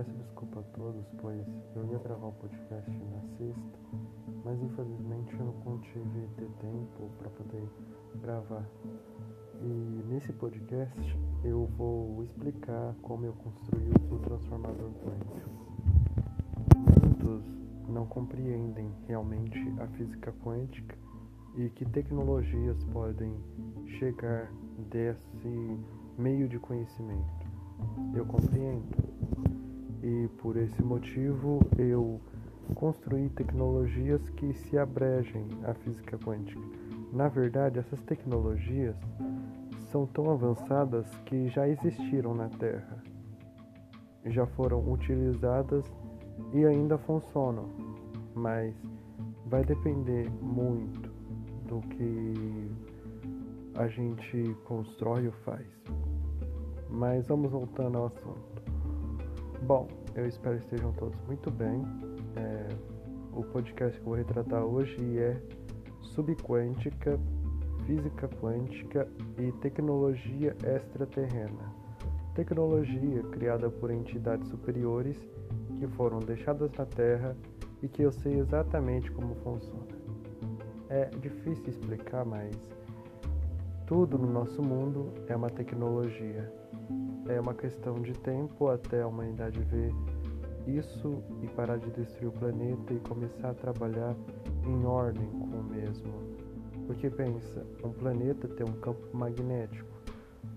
peço desculpa a todos, pois eu ia gravar o podcast na sexta, mas infelizmente eu não contive ter tempo para poder gravar. E nesse podcast eu vou explicar como eu construí o transformador quântico. Muitos não compreendem realmente a física quântica e que tecnologias podem chegar desse meio de conhecimento. Eu compreendo. E por esse motivo eu construí tecnologias que se abregem à física quântica. Na verdade, essas tecnologias são tão avançadas que já existiram na Terra, já foram utilizadas e ainda funcionam, mas vai depender muito do que a gente constrói ou faz. Mas vamos voltando ao assunto. Bom, eu espero que estejam todos muito bem. É, o podcast que eu vou retratar hoje é subquântica, física quântica e tecnologia extraterrena. Tecnologia criada por entidades superiores que foram deixadas na Terra e que eu sei exatamente como funciona. É difícil explicar, mas tudo no nosso mundo é uma tecnologia. É uma questão de tempo até a humanidade ver isso e parar de destruir o planeta e começar a trabalhar em ordem com o mesmo. Porque pensa, um planeta tem um campo magnético,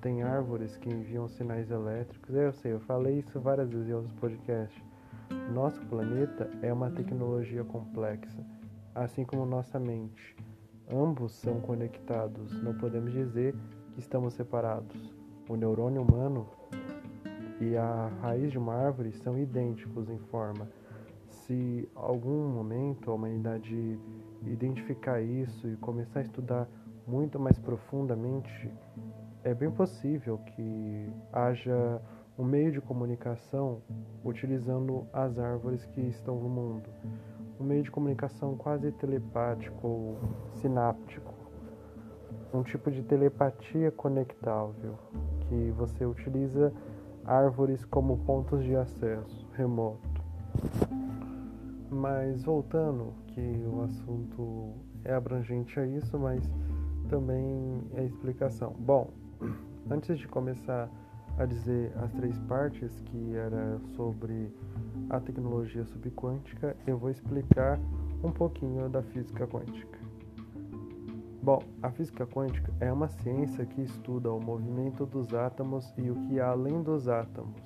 tem árvores que enviam sinais elétricos. Eu sei, eu falei isso várias vezes em outros podcasts. Nosso planeta é uma tecnologia complexa, assim como nossa mente. Ambos são conectados, não podemos dizer que estamos separados. O neurônio humano e a raiz de uma árvore são idênticos em forma. Se algum momento a humanidade identificar isso e começar a estudar muito mais profundamente, é bem possível que haja um meio de comunicação utilizando as árvores que estão no mundo. Um meio de comunicação quase telepático ou sináptico, um tipo de telepatia conectável que você utiliza árvores como pontos de acesso remoto. Mas voltando, que o assunto é abrangente a isso, mas também é explicação. Bom, antes de começar a dizer as três partes que era sobre a tecnologia subquântica, eu vou explicar um pouquinho da física quântica. Bom, a física quântica é uma ciência que estuda o movimento dos átomos e o que há além dos átomos.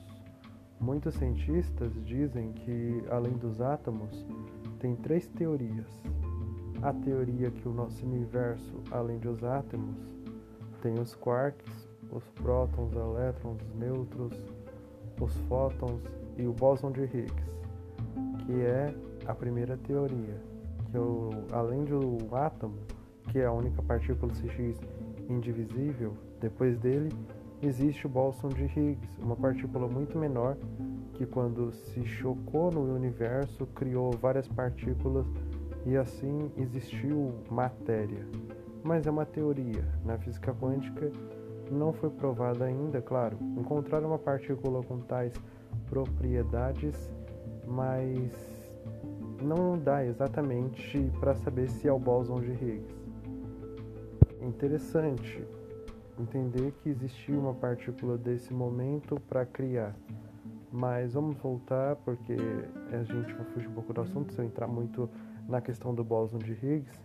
Muitos cientistas dizem que, além dos átomos, tem três teorias. A teoria que o nosso universo, além dos átomos, tem os quarks, os prótons, elétrons, nêutrons, os fótons e o bóson de Higgs, que é a primeira teoria, que o, além do átomo, que é a única partícula CX indivisível, depois dele existe o bóson de Higgs, uma partícula muito menor que quando se chocou no universo criou várias partículas e assim existiu matéria. Mas é uma teoria. Na física quântica não foi provada ainda, claro. Encontrar uma partícula com tais propriedades, mas não dá exatamente para saber se é o bóson de Higgs. Interessante entender que existiu uma partícula desse momento para criar. Mas vamos voltar porque a gente vai fugir um pouco do assunto se eu entrar muito na questão do bóson de Higgs.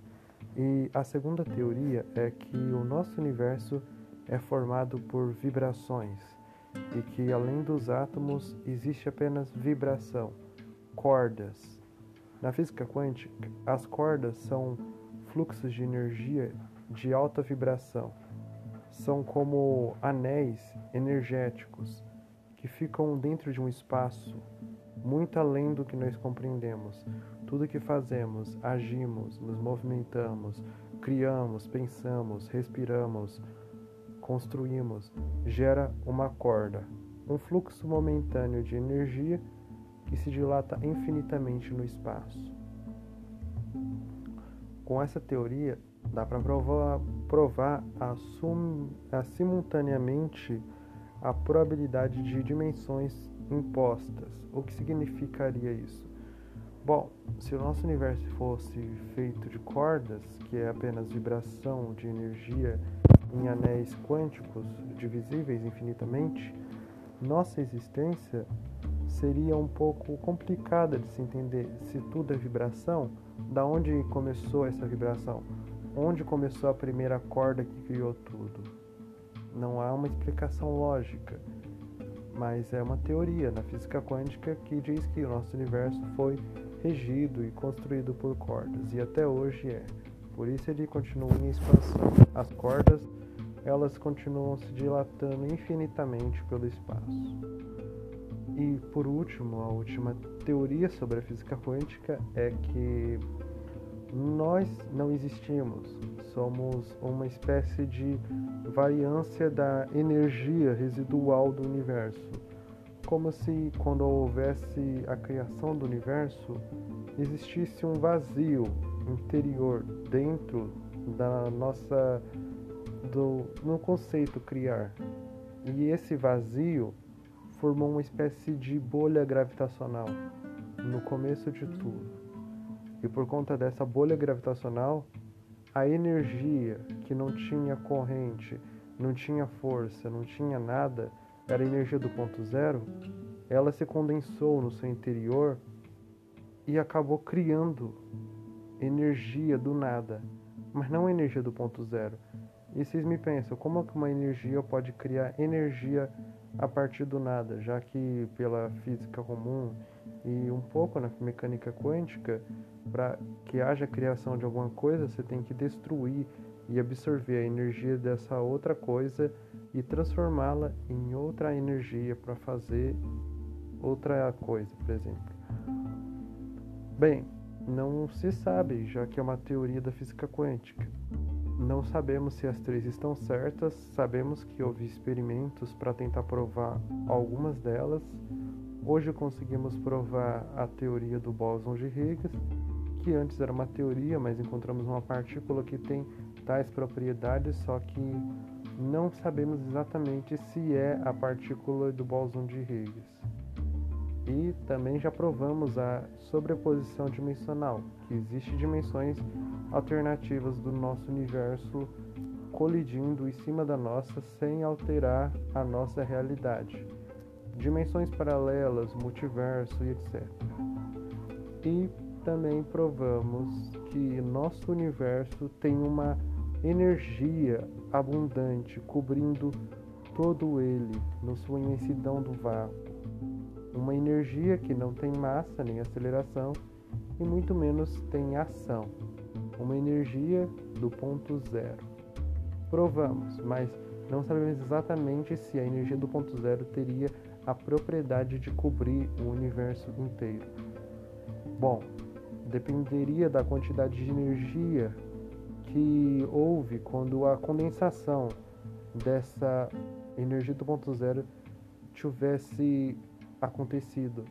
E a segunda teoria é que o nosso universo é formado por vibrações e que além dos átomos existe apenas vibração, cordas. Na física quântica, as cordas são fluxos de energia de alta vibração. São como anéis energéticos que ficam dentro de um espaço muito além do que nós compreendemos. Tudo que fazemos, agimos, nos movimentamos, criamos, pensamos, respiramos, construímos gera uma corda, um fluxo momentâneo de energia que se dilata infinitamente no espaço. Com essa teoria, dá para provar, provar a, sum, a simultaneamente a probabilidade de dimensões impostas. O que significaria isso? Bom, se o nosso universo fosse feito de cordas, que é apenas vibração de energia em anéis quânticos divisíveis infinitamente, nossa existência seria um pouco complicada de se entender. Se tudo é vibração, da onde começou essa vibração? Onde começou a primeira corda que criou tudo? Não há uma explicação lógica, mas é uma teoria na física quântica que diz que o nosso universo foi regido e construído por cordas e até hoje é. Por isso ele continua em expansão. As cordas, elas continuam se dilatando infinitamente pelo espaço. E por último, a última teoria sobre a física quântica é que nós não existimos, somos uma espécie de variância da energia residual do universo. Como se, quando houvesse a criação do universo, existisse um vazio interior dentro da nossa do no conceito criar. E esse vazio formou uma espécie de bolha gravitacional no começo de tudo. E por conta dessa bolha gravitacional, a energia que não tinha corrente, não tinha força, não tinha nada, era a energia do ponto zero, ela se condensou no seu interior e acabou criando energia do nada, mas não energia do ponto zero. E vocês me pensam, como que uma energia pode criar energia a partir do nada, já que pela física comum e um pouco na mecânica quântica, para que haja criação de alguma coisa, você tem que destruir e absorver a energia dessa outra coisa e transformá-la em outra energia para fazer outra coisa, por exemplo. Bem, não se sabe, já que é uma teoria da física quântica. Não sabemos se as três estão certas, sabemos que houve experimentos para tentar provar algumas delas. Hoje conseguimos provar a teoria do bóson de Higgs, que antes era uma teoria, mas encontramos uma partícula que tem tais propriedades, só que não sabemos exatamente se é a partícula do bóson de Higgs. E também já provamos a sobreposição dimensional, que existe dimensões alternativas do nosso universo colidindo em cima da nossa sem alterar a nossa realidade. Dimensões paralelas, multiverso e etc. E também provamos que nosso universo tem uma energia abundante cobrindo todo ele no sua imensidão do vácuo uma energia que não tem massa nem aceleração e muito menos tem ação, uma energia do ponto zero. Provamos, mas não sabemos exatamente se a energia do ponto zero teria a propriedade de cobrir o universo inteiro. Bom, dependeria da quantidade de energia que houve quando a condensação dessa energia do ponto zero tivesse acontecido.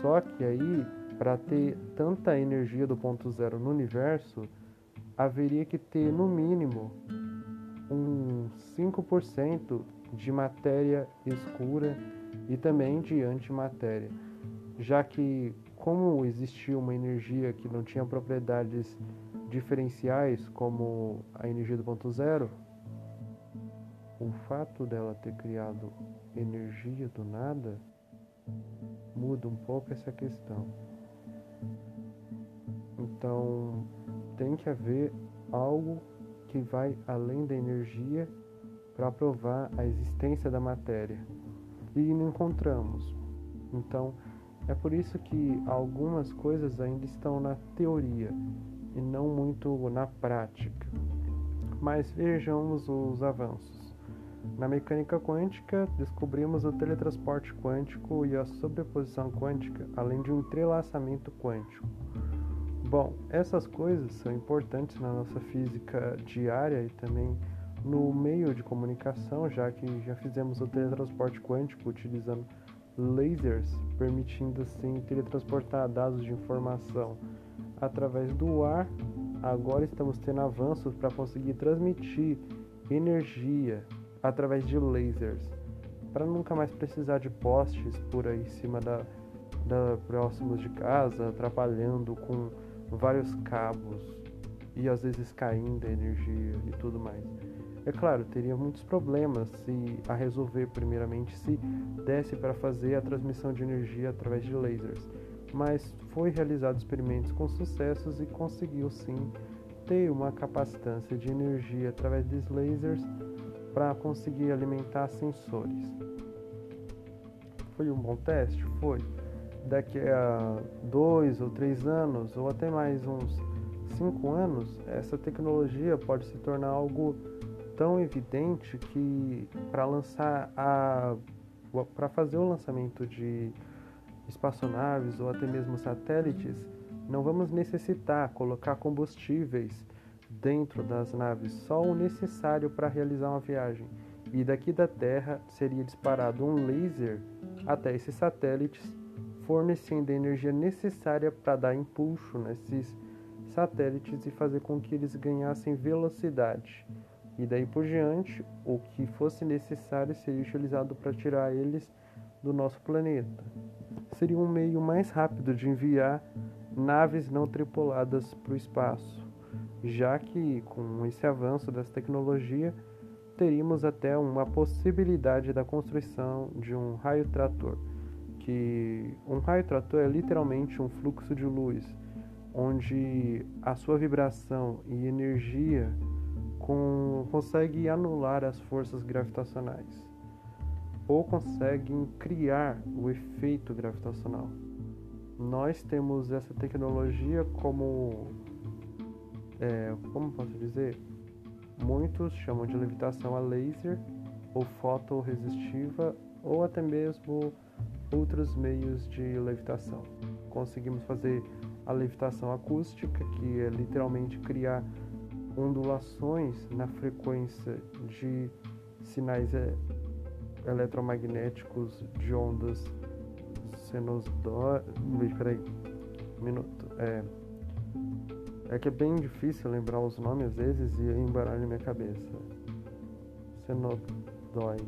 Só que aí, para ter tanta energia do ponto zero no universo, haveria que ter no mínimo um 5% de matéria escura e também de antimatéria, já que como existia uma energia que não tinha propriedades diferenciais como a energia do ponto zero, o fato dela ter criado energia do nada muda um pouco essa questão. Então, tem que haver algo que vai além da energia para provar a existência da matéria. E não encontramos. Então, é por isso que algumas coisas ainda estão na teoria e não muito na prática. Mas vejamos os avanços. Na mecânica quântica, descobrimos o teletransporte quântico e a sobreposição quântica, além de um entrelaçamento quântico. Bom, essas coisas são importantes na nossa física diária e também no meio de comunicação, já que já fizemos o teletransporte quântico utilizando lasers, permitindo assim teletransportar dados de informação através do ar. Agora estamos tendo avanços para conseguir transmitir energia através de lasers. para nunca mais precisar de postes por aí em cima da, da próximos de casa, atrapalhando com vários cabos e às vezes caindo a energia e tudo mais. É claro, teria muitos problemas se a resolver primeiramente se desse para fazer a transmissão de energia através de lasers, mas foi realizado experimentos com sucessos e conseguiu sim ter uma capacitância de energia através dos lasers para conseguir alimentar sensores. Foi um bom teste? Foi. Daqui a dois ou três anos, ou até mais uns cinco anos, essa tecnologia pode se tornar algo tão evidente que para lançar a para fazer o lançamento de espaçonaves ou até mesmo satélites, não vamos necessitar colocar combustíveis dentro das naves, só o necessário para realizar uma viagem. E daqui da Terra seria disparado um laser até esses satélites, fornecendo a energia necessária para dar impulso nesses satélites e fazer com que eles ganhassem velocidade. E daí por diante, o que fosse necessário seria utilizado para tirar eles do nosso planeta. Seria um meio mais rápido de enviar naves não tripuladas para o espaço já que com esse avanço dessa tecnologia teríamos até uma possibilidade da construção de um raio trator, que um raio trator é literalmente um fluxo de luz, onde a sua vibração e energia com, consegue anular as forças gravitacionais ou conseguem criar o efeito gravitacional. Nós temos essa tecnologia como é, como posso dizer, muitos chamam de levitação a laser ou fotorresistiva ou até mesmo outros meios de levitação. Conseguimos fazer a levitação acústica, que é literalmente criar ondulações na frequência de sinais eletromagnéticos de ondas senosdó... Peraí, minuto. É, é que é bem difícil lembrar os nomes às vezes e embaralha minha cabeça. Senodói.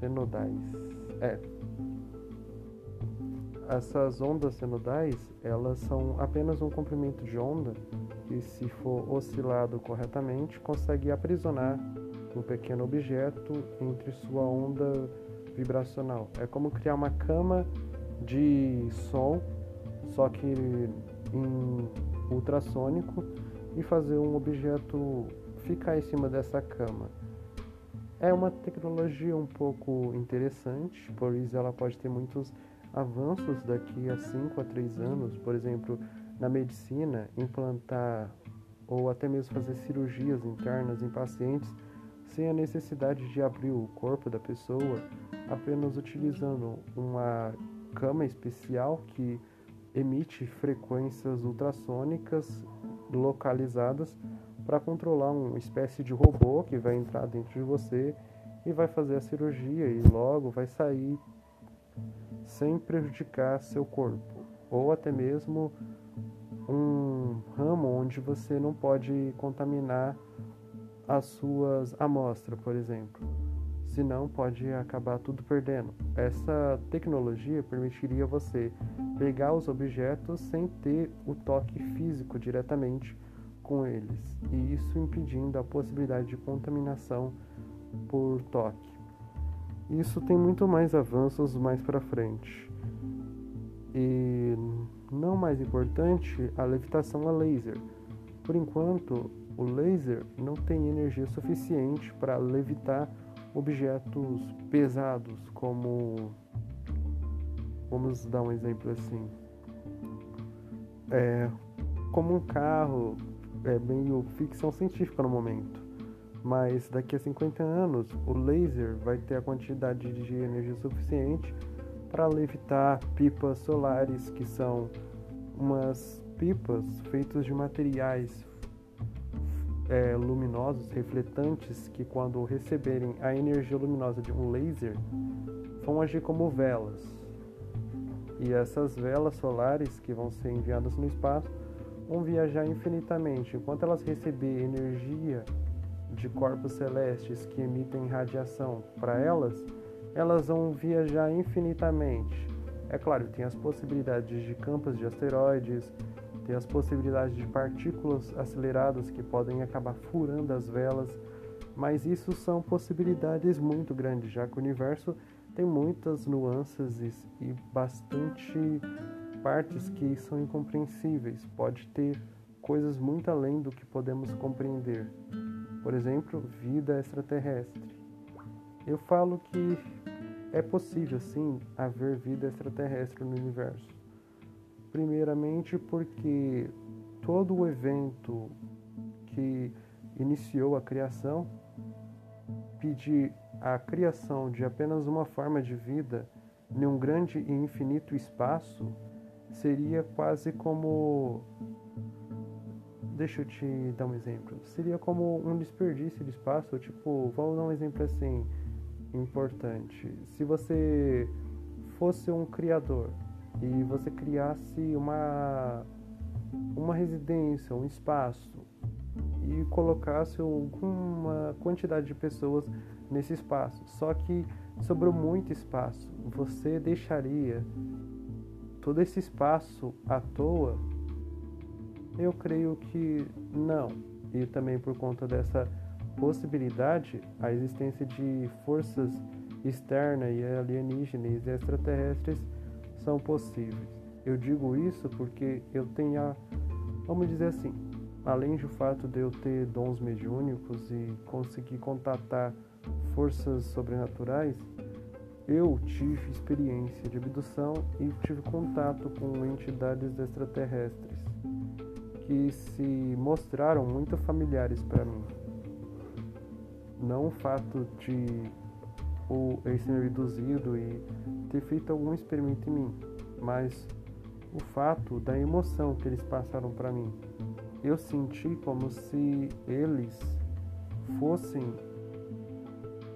Senodais. É. Essas ondas senodais, elas são apenas um comprimento de onda que, se for oscilado corretamente, consegue aprisionar um pequeno objeto entre sua onda vibracional. É como criar uma cama de som, só que em ultrassônico e fazer um objeto ficar em cima dessa cama. É uma tecnologia um pouco interessante, por isso ela pode ter muitos avanços daqui a 5 a 3 anos, por exemplo, na medicina, implantar ou até mesmo fazer cirurgias internas em pacientes sem a necessidade de abrir o corpo da pessoa, apenas utilizando uma cama especial que emite frequências ultrassônicas localizadas para controlar uma espécie de robô que vai entrar dentro de você e vai fazer a cirurgia e logo vai sair sem prejudicar seu corpo, ou até mesmo um ramo onde você não pode contaminar as suas amostras, por exemplo senão pode acabar tudo perdendo. Essa tecnologia permitiria você pegar os objetos sem ter o toque físico diretamente com eles, e isso impedindo a possibilidade de contaminação por toque. Isso tem muito mais avanços mais para frente. E não mais importante, a levitação a laser. Por enquanto, o laser não tem energia suficiente para levitar objetos pesados, como. Vamos dar um exemplo assim. É, como um carro, é meio ficção científica no momento. Mas daqui a 50 anos, o laser vai ter a quantidade de energia suficiente para levitar pipas solares, que são umas pipas feitas de materiais é, luminosos, refletantes, que quando receberem a energia luminosa de um laser, vão agir como velas. E essas velas solares que vão ser enviadas no espaço vão viajar infinitamente. Enquanto elas receberem energia de corpos celestes que emitem radiação para elas, elas vão viajar infinitamente. É claro, tem as possibilidades de campos de asteroides, tem as possibilidades de partículas aceleradas que podem acabar furando as velas, mas isso são possibilidades muito grandes, já que o universo tem muitas nuances e bastante partes que são incompreensíveis. Pode ter coisas muito além do que podemos compreender. Por exemplo, vida extraterrestre. Eu falo que é possível sim haver vida extraterrestre no universo. Primeiramente porque todo o evento que iniciou a criação pedir a criação de apenas uma forma de vida em um grande e infinito espaço seria quase como. Deixa eu te dar um exemplo. Seria como um desperdício de espaço. Tipo, vamos dar um exemplo assim importante. Se você fosse um criador e você criasse uma, uma residência, um espaço e colocasse alguma quantidade de pessoas nesse espaço, só que sobrou muito espaço, você deixaria todo esse espaço à toa? Eu creio que não. E também por conta dessa possibilidade, a existência de forças externas e alienígenas e extraterrestres são possíveis. Eu digo isso porque eu tenho, a, vamos dizer assim, além do fato de eu ter dons mediúnicos e conseguir contatar forças sobrenaturais, eu tive experiência de abdução e tive contato com entidades extraterrestres que se mostraram muito familiares para mim. Não o fato de o ser reduzido e ter feito algum experimento em mim, mas o fato da emoção que eles passaram para mim. Eu senti como se eles fossem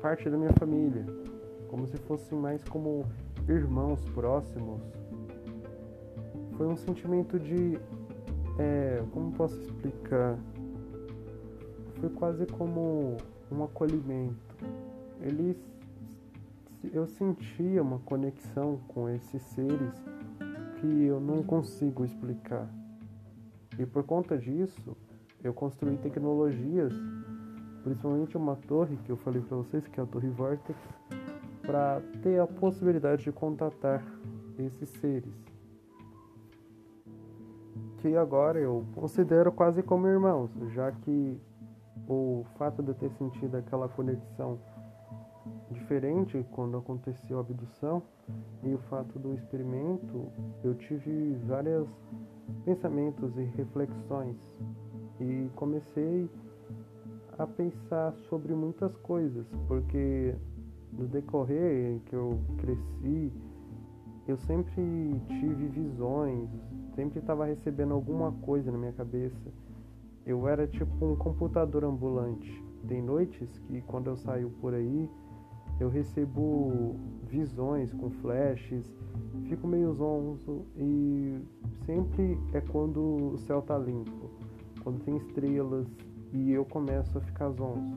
parte da minha família, como se fossem mais como irmãos próximos. Foi um sentimento de. É, como posso explicar? Foi quase como um acolhimento. Eles. Eu sentia uma conexão com esses seres que eu não consigo explicar. E por conta disso, eu construí tecnologias, principalmente uma torre que eu falei para vocês, que é a Torre Vortex, para ter a possibilidade de contatar esses seres. Que agora eu considero quase como irmãos, já que o fato de eu ter sentido aquela conexão diferente quando aconteceu a abdução e o fato do experimento, eu tive vários pensamentos e reflexões e comecei a pensar sobre muitas coisas, porque no decorrer que eu cresci, eu sempre tive visões, sempre estava recebendo alguma coisa na minha cabeça. Eu era tipo um computador ambulante. Tem noites que quando eu saio por aí, eu recebo visões com flashes, fico meio zonzo e sempre é quando o céu tá limpo, quando tem estrelas e eu começo a ficar zonzo.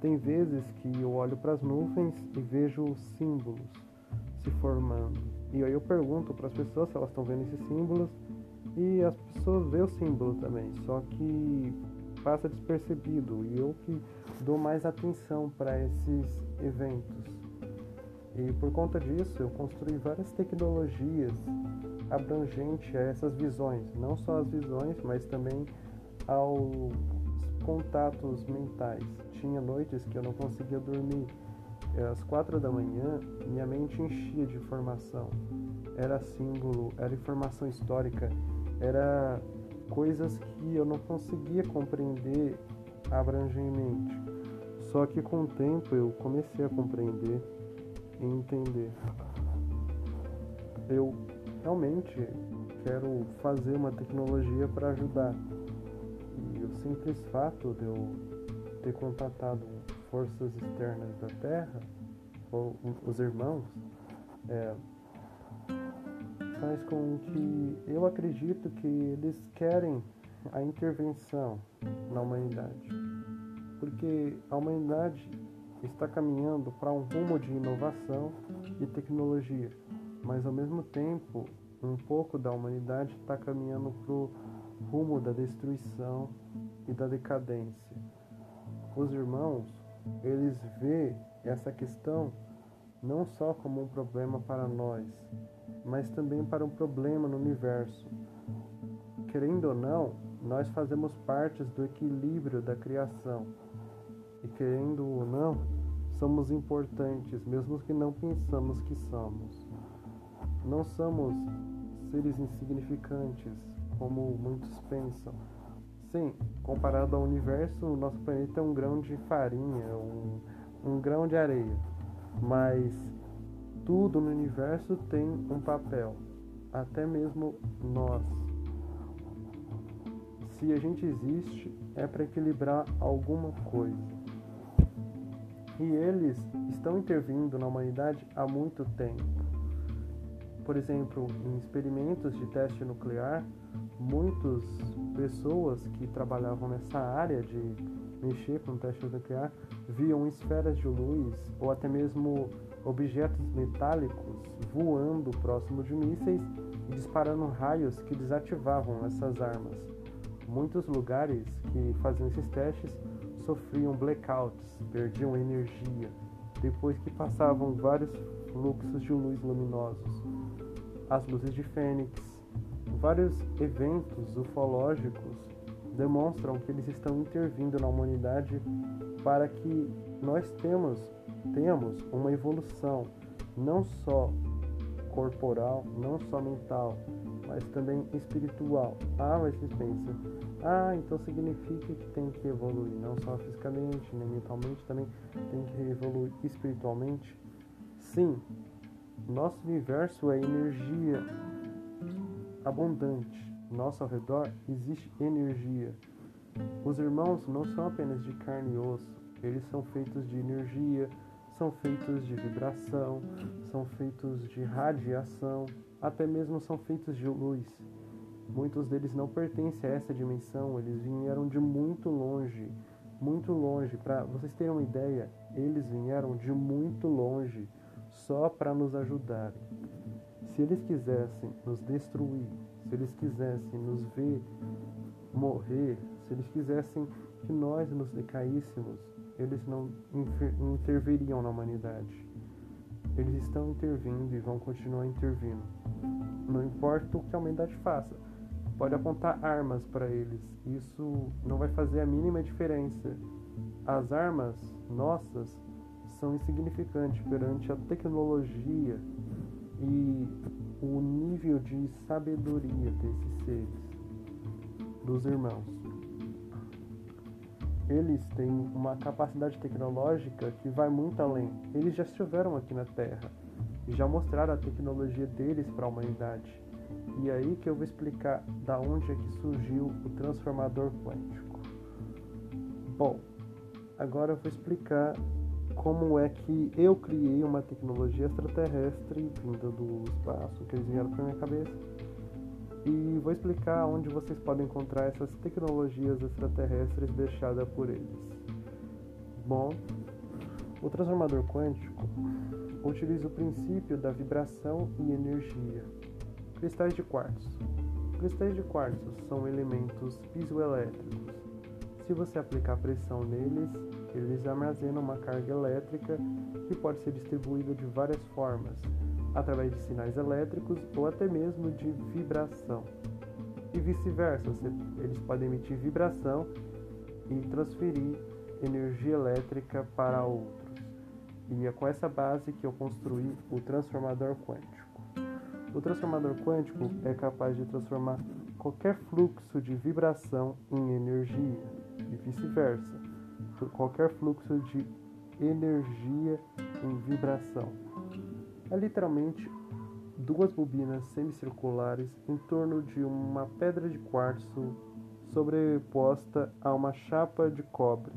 Tem vezes que eu olho para as nuvens e vejo símbolos se formando. E aí eu pergunto para as pessoas se elas estão vendo esses símbolos e as pessoas veem o símbolo também, só que passa despercebido e eu que dou mais atenção para esses eventos. E por conta disso eu construí várias tecnologias abrangentes a essas visões, não só as visões, mas também aos contatos mentais tinha noites que eu não conseguia dormir. Às quatro da manhã, minha mente enchia de informação. Era símbolo, era informação histórica, era coisas que eu não conseguia compreender abrangentemente. Só que com o tempo eu comecei a compreender e entender. Eu realmente quero fazer uma tecnologia para ajudar. E o simples fato de eu ter contatado forças externas da Terra, ou os irmãos, é, faz com que eu acredito que eles querem a intervenção na humanidade. Porque a humanidade está caminhando para um rumo de inovação e tecnologia, mas ao mesmo tempo, um pouco da humanidade está caminhando para o rumo da destruição e da decadência. Os irmãos, eles vê essa questão não só como um problema para nós, mas também para um problema no universo. Querendo ou não, nós fazemos parte do equilíbrio da criação. E querendo ou não, somos importantes, mesmo que não pensamos que somos. Não somos seres insignificantes, como muitos pensam. Sim, comparado ao universo, o nosso planeta é um grão de farinha, um, um grão de areia. Mas tudo no universo tem um papel, até mesmo nós. Se a gente existe, é para equilibrar alguma coisa. E eles estão intervindo na humanidade há muito tempo. Por exemplo, em experimentos de teste nuclear, muitas pessoas que trabalhavam nessa área de mexer com teste nuclear viam esferas de luz ou até mesmo objetos metálicos voando próximo de mísseis e disparando raios que desativavam essas armas. Muitos lugares que faziam esses testes sofriam blackouts, perdiam energia, depois que passavam vários fluxos de luz luminosos. As luzes de Fênix, vários eventos ufológicos demonstram que eles estão intervindo na humanidade para que nós temos, tenhamos uma evolução não só corporal, não só mental, mas também espiritual. Ah, mas você pensa, ah, então significa que tem que evoluir não só fisicamente, nem mentalmente, também tem que evoluir espiritualmente? Sim, nosso universo é energia abundante. Nosso ao redor existe energia. Os irmãos não são apenas de carne e osso, eles são feitos de energia, são feitos de vibração, são feitos de radiação, até mesmo são feitos de luz. Muitos deles não pertencem a essa dimensão, eles vieram de muito longe, muito longe. Para vocês terem uma ideia, eles vieram de muito longe só para nos ajudar. Se eles quisessem nos destruir, se eles quisessem nos ver morrer, se eles quisessem que nós nos decaíssemos, eles não interviriam na humanidade. Eles estão intervindo e vão continuar intervindo. Não importa o que a humanidade faça, pode apontar armas para eles. Isso não vai fazer a mínima diferença. As armas nossas são insignificantes perante a tecnologia e o nível de sabedoria desses seres, dos irmãos. Eles têm uma capacidade tecnológica que vai muito além. Eles já estiveram aqui na Terra e já mostraram a tecnologia deles para a humanidade. E é aí que eu vou explicar da onde é que surgiu o transformador quântico. Bom, agora eu vou explicar como é que eu criei uma tecnologia extraterrestre vinda do espaço que eles vieram para minha cabeça e vou explicar onde vocês podem encontrar essas tecnologias extraterrestres deixadas por eles. Bom, o transformador quântico utiliza o princípio da vibração e energia. Cristais de quartzo. Cristais de quartzo são elementos piezoelétricos. Se você aplicar pressão neles, eles armazenam uma carga elétrica que pode ser distribuída de várias formas, através de sinais elétricos ou até mesmo de vibração. E vice-versa, eles podem emitir vibração e transferir energia elétrica para outros. E é com essa base que eu construí o transformador quântico. O transformador quântico é capaz de transformar qualquer fluxo de vibração em energia e vice-versa, qualquer fluxo de energia em vibração. É literalmente duas bobinas semicirculares em torno de uma pedra de quartzo sobreposta a uma chapa de cobre.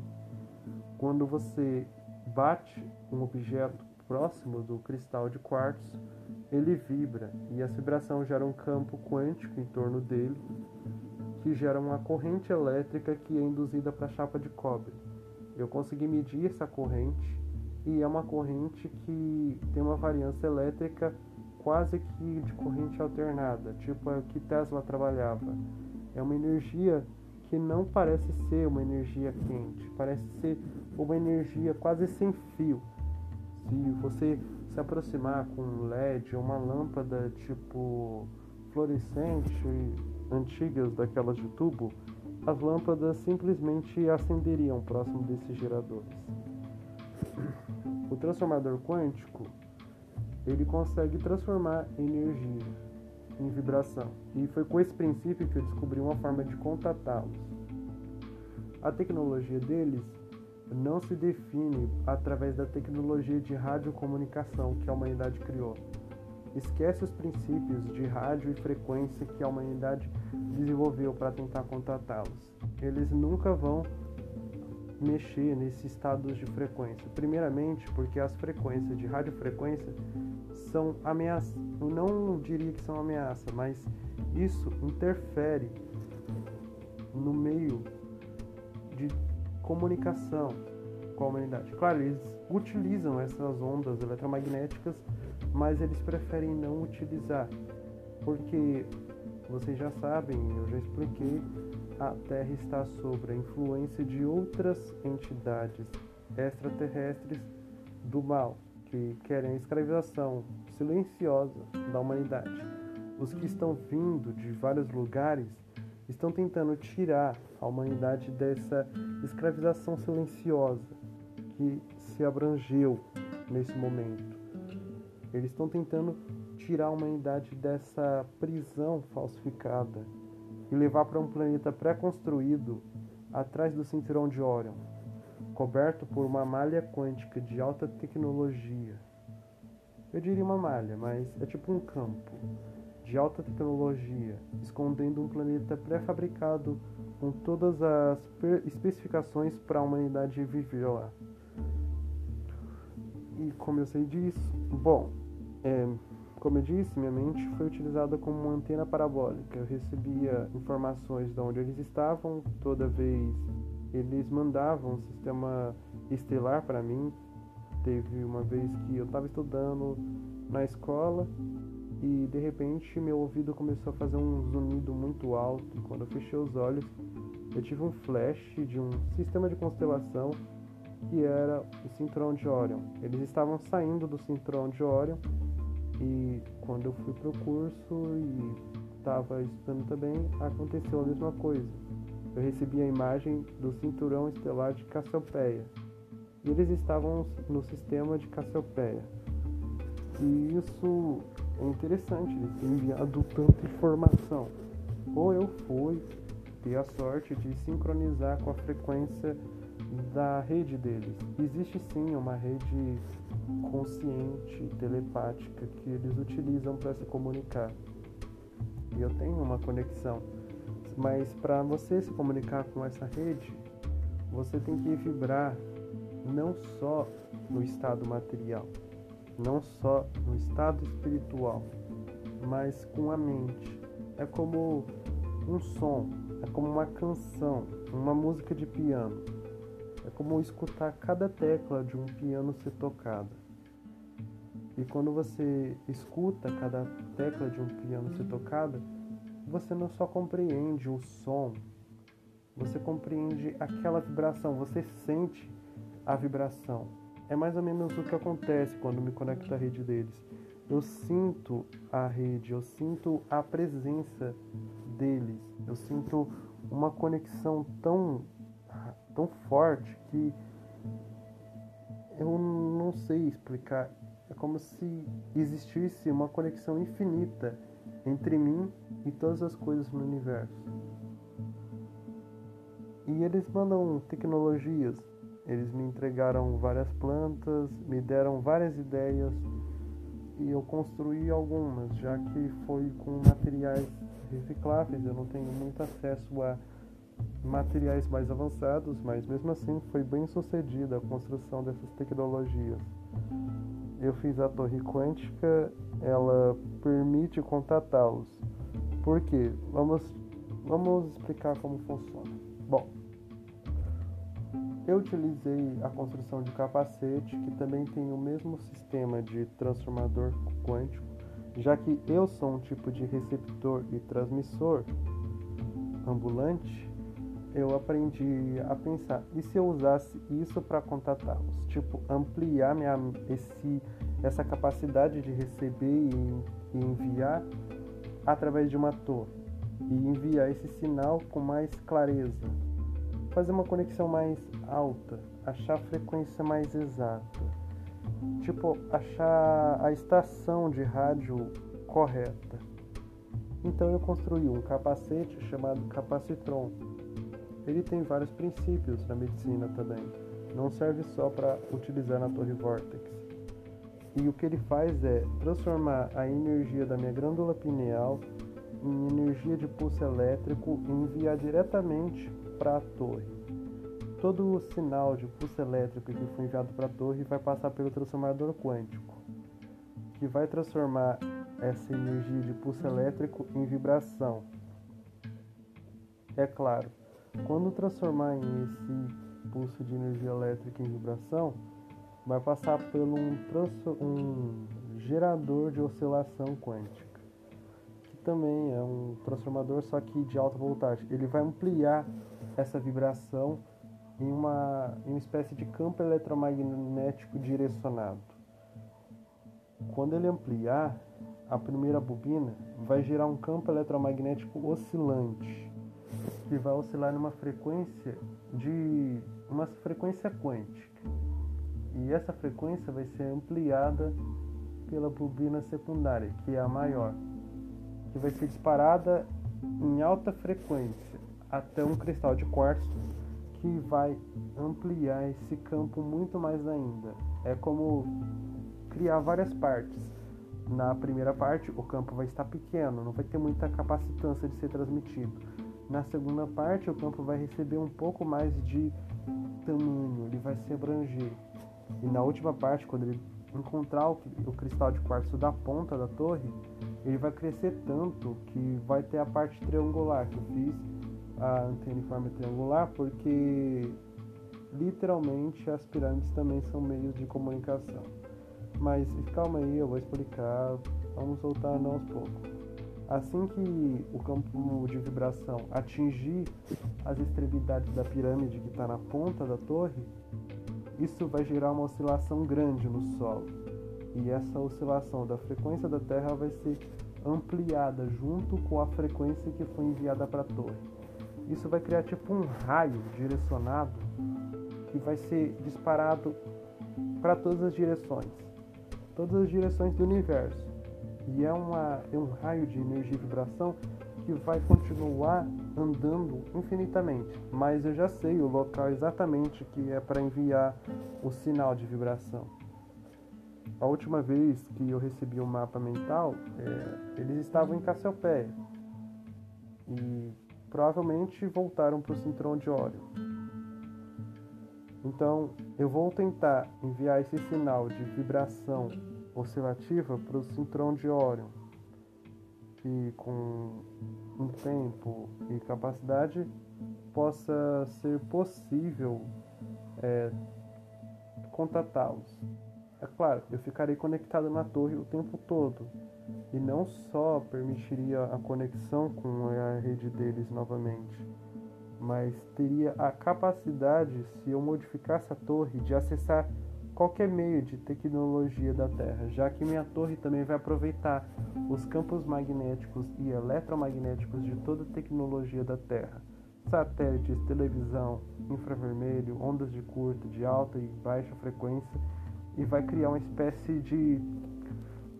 Quando você bate um objeto próximo do cristal de quartzo, ele vibra e essa vibração gera um campo quântico em torno dele, que gera uma corrente elétrica que é induzida para a chapa de cobre. Eu consegui medir essa corrente e é uma corrente que tem uma variância elétrica quase que de corrente alternada, tipo a que Tesla trabalhava. É uma energia que não parece ser uma energia quente, parece ser uma energia quase sem fio. Se você se aproximar com um LED ou uma lâmpada tipo fluorescente antigas daquelas de tubo, as lâmpadas simplesmente acenderiam próximo desses geradores. O transformador quântico ele consegue transformar energia em vibração. E foi com esse princípio que eu descobri uma forma de contatá-los. A tecnologia deles não se define através da tecnologia de radiocomunicação que a humanidade criou. Esquece os princípios de rádio e frequência que a humanidade desenvolveu para tentar contatá-los. Eles nunca vão mexer nesses estados de frequência. Primeiramente, porque as frequências de radiofrequência são ameaças. Eu não diria que são ameaça, mas isso interfere no meio de comunicação com a humanidade. Claro, eles utilizam essas ondas eletromagnéticas, mas eles preferem não utilizar, porque vocês já sabem, eu já expliquei, a Terra está sob a influência de outras entidades extraterrestres do mal, que querem a escravização silenciosa da humanidade. Os que estão vindo de vários lugares estão tentando tirar a humanidade dessa escravização silenciosa que se abrangeu nesse momento. Eles estão tentando tirar a humanidade dessa prisão falsificada e levar para um planeta pré-construído atrás do cinturão de Orion, coberto por uma malha quântica de alta tecnologia. Eu diria uma malha, mas é tipo um campo de alta tecnologia, escondendo um planeta pré-fabricado com todas as especificações para a humanidade viver lá. E como eu sei disso? Bom, é, como eu disse, minha mente foi utilizada como uma antena parabólica. Eu recebia informações de onde eles estavam, toda vez eles mandavam um sistema estelar para mim. Teve uma vez que eu estava estudando na escola e de repente meu ouvido começou a fazer um zunido muito alto. E quando eu fechei os olhos, eu tive um flash de um sistema de constelação que era o cinturão de Orion. Eles estavam saindo do cinturão de Orion e quando eu fui pro curso e estava estudando também, aconteceu a mesma coisa. Eu recebi a imagem do cinturão estelar de Cassiopeia. E eles estavam no sistema de Cassiopeia. E isso é interessante, eles têm enviado tanta informação. Ou eu fui ter a sorte de sincronizar com a frequência da rede deles. Existe sim uma rede consciente, telepática que eles utilizam para se comunicar. E eu tenho uma conexão. Mas para você se comunicar com essa rede, você tem que vibrar não só no estado material, não só no estado espiritual, mas com a mente. É como um som, é como uma canção, uma música de piano. É como escutar cada tecla de um piano ser tocada. E quando você escuta cada tecla de um piano ser tocada, você não só compreende o som, você compreende aquela vibração, você sente a vibração. É mais ou menos o que acontece quando me conecto à rede deles. Eu sinto a rede, eu sinto a presença deles, eu sinto uma conexão tão tão forte que eu não sei explicar. É como se existisse uma conexão infinita entre mim e todas as coisas no universo. E eles mandam tecnologias. Eles me entregaram várias plantas, me deram várias ideias e eu construí algumas, já que foi com materiais recicláveis. Eu não tenho muito acesso a materiais mais avançados, mas mesmo assim foi bem sucedida a construção dessas tecnologias. Eu fiz a torre quântica, ela permite contatá-los. Por quê? Vamos, vamos explicar como funciona. Bom, eu utilizei a construção de capacete, que também tem o mesmo sistema de transformador quântico, já que eu sou um tipo de receptor e transmissor ambulante, eu aprendi a pensar, e se eu usasse isso para contatá-los? Tipo, ampliar minha, esse, essa capacidade de receber e, e enviar através de uma torre, e enviar esse sinal com mais clareza fazer uma conexão mais alta, achar a frequência mais exata. Tipo, achar a estação de rádio correta. Então eu construí um capacete chamado capacitron. Ele tem vários princípios na medicina também. Não serve só para utilizar na torre Vortex. E o que ele faz é transformar a energia da minha glândula pineal em energia de pulso elétrico e enviar diretamente para a torre. Todo o sinal de pulso elétrico que foi enviado para a torre vai passar pelo transformador quântico, que vai transformar essa energia de pulso elétrico em vibração. É claro, quando transformar esse pulso de energia elétrica em vibração, vai passar por um, um gerador de oscilação quântica, que também é um transformador só que de alta voltagem. Ele vai ampliar essa vibração em uma, em uma espécie de campo eletromagnético direcionado. Quando ele ampliar, a primeira bobina vai gerar um campo eletromagnético oscilante, que vai oscilar numa frequência de uma frequência quântica. E essa frequência vai ser ampliada pela bobina secundária, que é a maior, que vai ser disparada em alta frequência até um cristal de quartzo que vai ampliar esse campo muito mais ainda. É como criar várias partes. Na primeira parte, o campo vai estar pequeno, não vai ter muita capacitância de ser transmitido. Na segunda parte, o campo vai receber um pouco mais de tamanho, ele vai se abranger. E na última parte, quando ele encontrar o, cristal de quartzo da ponta da torre, ele vai crescer tanto que vai ter a parte triangular que eu fiz a antena em forma triangular porque literalmente as pirâmides também são meios de comunicação. Mas calma aí, eu vou explicar, vamos voltando aos poucos. Assim que o campo de vibração atingir as extremidades da pirâmide que está na ponta da torre, isso vai gerar uma oscilação grande no solo. E essa oscilação da frequência da Terra vai ser ampliada junto com a frequência que foi enviada para a torre. Isso vai criar tipo um raio direcionado que vai ser disparado para todas as direções, todas as direções do universo. E é, uma, é um raio de energia e vibração que vai continuar andando infinitamente. Mas eu já sei o local exatamente que é para enviar o sinal de vibração. A última vez que eu recebi um mapa mental, é, eles estavam em Cassiopeia. E provavelmente voltaram para o cinturão de óleo. Então, eu vou tentar enviar esse sinal de vibração oscilativa para o cinturão de Órion, que com um tempo e capacidade possa ser possível é, contatá-los. É claro, eu ficarei conectado na torre o tempo todo, e não só permitiria a conexão com a rede deles novamente, mas teria a capacidade, se eu modificasse a torre, de acessar qualquer meio de tecnologia da Terra, já que minha torre também vai aproveitar os campos magnéticos e eletromagnéticos de toda a tecnologia da Terra. Satélites, televisão, infravermelho, ondas de curta, de alta e baixa frequência, e vai criar uma espécie de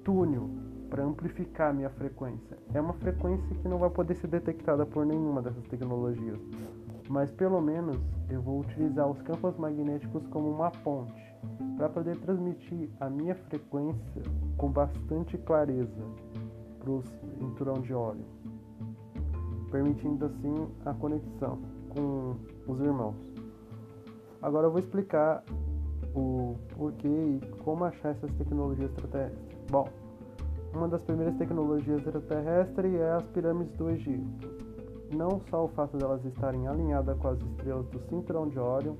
túnel para amplificar a minha frequência. É uma frequência que não vai poder ser detectada por nenhuma dessas tecnologias, mas pelo menos eu vou utilizar os campos magnéticos como uma ponte para poder transmitir a minha frequência com bastante clareza para o cinturão de óleo, permitindo assim a conexão com os irmãos. Agora eu vou explicar o porquê e como achar essas tecnologias extraterrestres. Bom, uma das primeiras tecnologias extraterrestres é as pirâmides do Egito. Não só o fato delas estarem alinhadas com as estrelas do cinturão de Órion,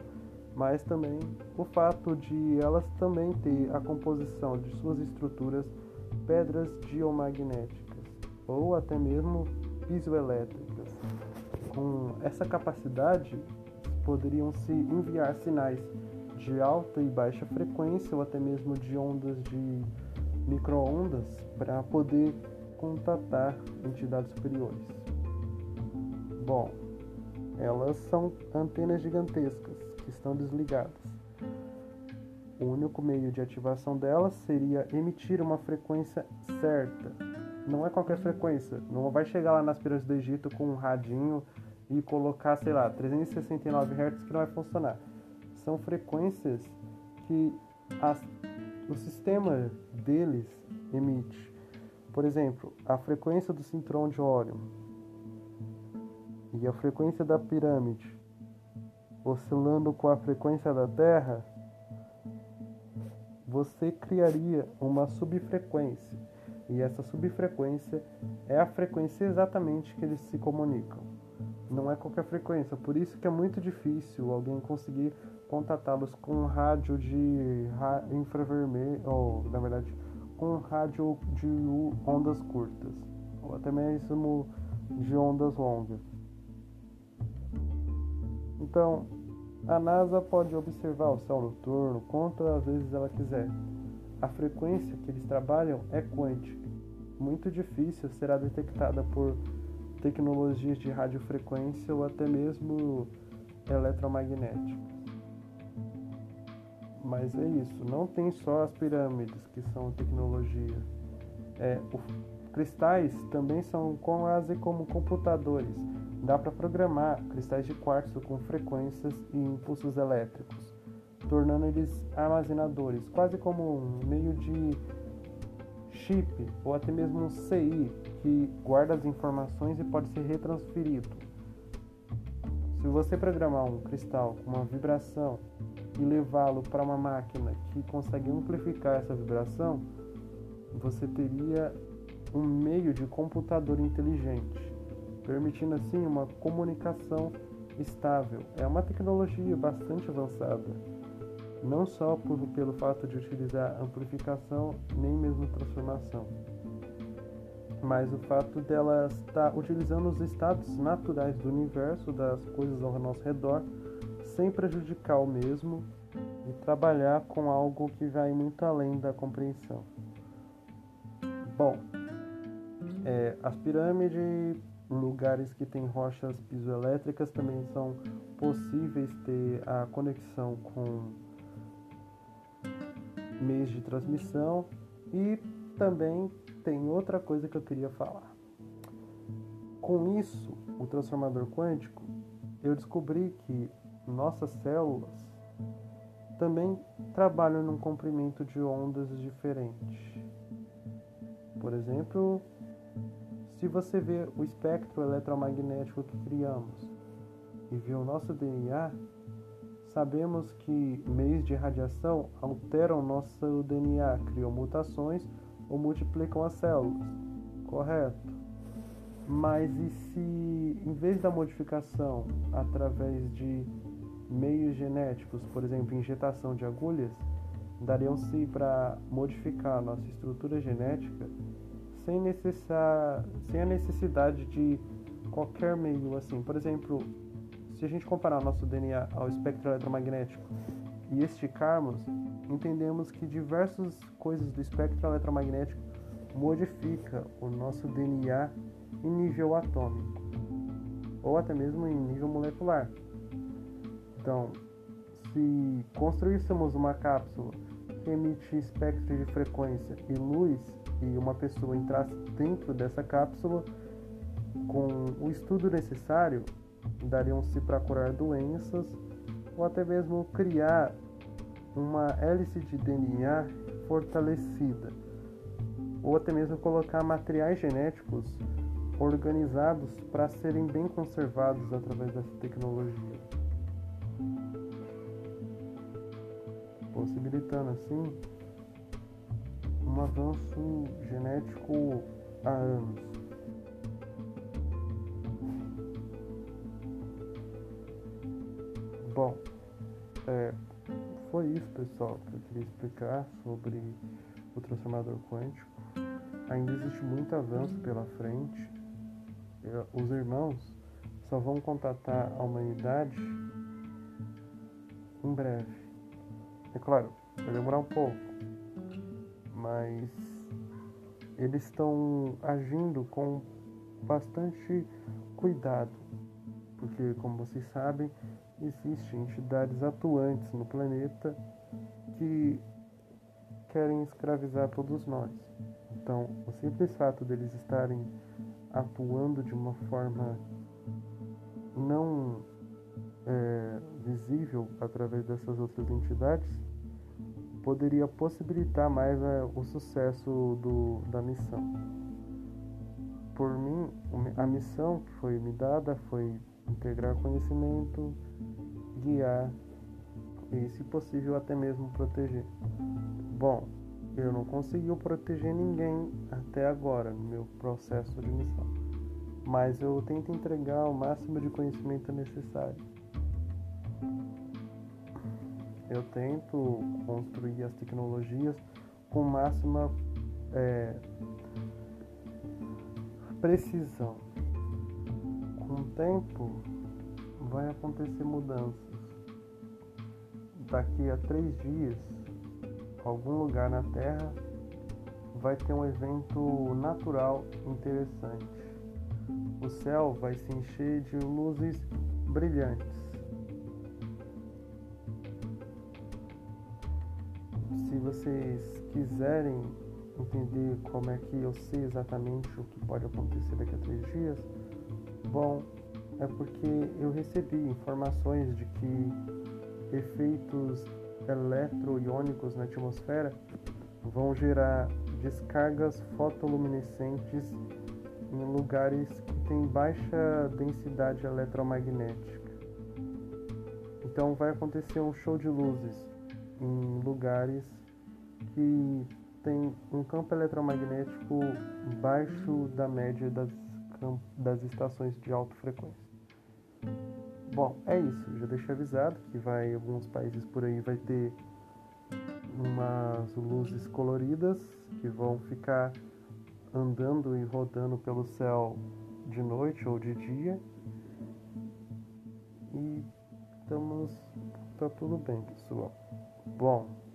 mas também o fato de elas também ter a composição de suas estruturas pedras geomagnéticas ou até mesmo pisoelétricas. Com essa capacidade, poderiam se enviar sinais de alta e baixa frequência ou até mesmo de ondas de microondas para poder contatar entidades superiores. Bom, elas são antenas gigantescas estão desligadas. O único meio de ativação delas seria emitir uma frequência certa. Não é qualquer frequência. Não vai chegar lá nas pirâmides do Egito com um radinho e colocar, sei lá, 369 Hz que não vai funcionar. São frequências que as, o sistema deles emite. Por exemplo, a frequência do cinturão de Órion e a frequência da pirâmide oscilando com a frequência da Terra, você criaria uma subfrequência. E essa subfrequência é a frequência exatamente que eles se comunicam. Não é qualquer frequência, por isso que é muito difícil alguém conseguir contatá-los com um rádio de infravermelho, ou na verdade, com um rádio de ondas curtas, ou até mesmo de ondas longas. Então, a NASA pode observar o céu noturno quantas vezes ela quiser. A frequência que eles trabalham é quântica. Muito difícil será detectada por tecnologias de radiofrequência ou até mesmo eletromagnéticas. Mas é isso, não tem só as pirâmides que são tecnologia. É, o, cristais também são quase como computadores Dá para programar cristais de quartzo com frequências e impulsos elétricos, tornando eles armazenadores, quase como um meio de chip ou até mesmo um CI que guarda as informações e pode ser retransferido. Se você programar um cristal com uma vibração e levá-lo para uma máquina que consegue amplificar essa vibração, você teria um meio de computador inteligente permitindo assim uma comunicação estável. É uma tecnologia bastante avançada, não só por, pelo fato de utilizar amplificação, nem mesmo transformação, mas o fato dela estar utilizando os estados naturais do universo, das coisas ao nosso redor, sem prejudicar o mesmo e trabalhar com algo que vai muito além da compreensão. Bom, é, as pirâmides lugares que têm rochas pisoelétricas também são possíveis ter a conexão com meios de transmissão e também tem outra coisa que eu queria falar. Com isso, o transformador quântico, eu descobri que nossas células também trabalham num comprimento de ondas diferente. Por exemplo, se você vê o espectro eletromagnético que criamos e vê o nosso DNA, sabemos que meios de radiação alteram nosso DNA, criam mutações ou multiplicam as células, correto? Mas e se, em vez da modificação através de meios genéticos, por exemplo, injetação de agulhas, dariam-se para modificar nossa estrutura genética sem, necessar, sem a necessidade de qualquer meio assim. Por exemplo, se a gente comparar nosso DNA ao espectro eletromagnético e esticarmos, entendemos que diversas coisas do espectro eletromagnético modifica o nosso DNA em nível atômico ou até mesmo em nível molecular. Então, se construíssemos uma cápsula que emite espectro de frequência e luz que uma pessoa entrasse dentro dessa cápsula com o estudo necessário, dariam-se para curar doenças ou até mesmo criar uma hélice de DNA fortalecida, ou até mesmo colocar materiais genéticos organizados para serem bem conservados através dessa tecnologia, possibilitando assim um avanço genético há anos. Bom, é, foi isso, pessoal, que eu queria explicar sobre o transformador quântico. Ainda existe muito avanço pela frente. Os irmãos só vão contatar a humanidade em breve. É claro, vai demorar um pouco, mas eles estão agindo com bastante cuidado, porque, como vocês sabem, existem entidades atuantes no planeta que querem escravizar todos nós. Então, o simples fato deles estarem atuando de uma forma não é, visível através dessas outras entidades poderia possibilitar mais é, o sucesso do, da missão. Por mim, a missão que foi me dada foi integrar conhecimento, guiar e, se possível, até mesmo proteger. Bom, eu não consegui proteger ninguém até agora no meu processo de missão, mas eu tento entregar o máximo de conhecimento necessário. Eu tento construir as tecnologias com máxima é, precisão. Com o tempo, vai acontecer mudanças. Daqui a três dias, algum lugar na Terra vai ter um evento natural interessante. O céu vai se encher de luzes brilhantes. Vocês quiserem entender como é que eu sei exatamente o que pode acontecer daqui a três dias, bom, é porque eu recebi informações de que efeitos eletroiônicos na atmosfera vão gerar descargas fotoluminescentes em lugares que têm baixa densidade eletromagnética. Então vai acontecer um show de luzes em lugares que tem um campo eletromagnético baixo da média das, das estações de alta frequência. Bom, é isso. Já deixei avisado que vai alguns países por aí vai ter umas luzes coloridas que vão ficar andando e rodando pelo céu de noite ou de dia. E estamos tá tudo bem, pessoal. Bom,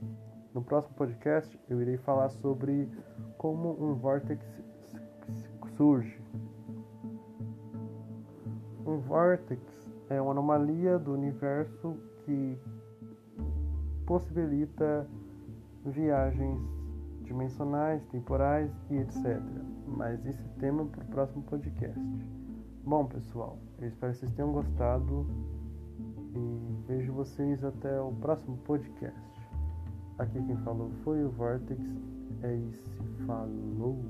no próximo podcast eu irei falar sobre como um vórtex surge. Um vórtex é uma anomalia do universo que possibilita viagens dimensionais, temporais e etc. Mas esse tema para o próximo podcast. Bom, pessoal, eu espero que vocês tenham gostado e vejo vocês até o próximo podcast. Aqui quem falou foi o Vortex. É isso, falou!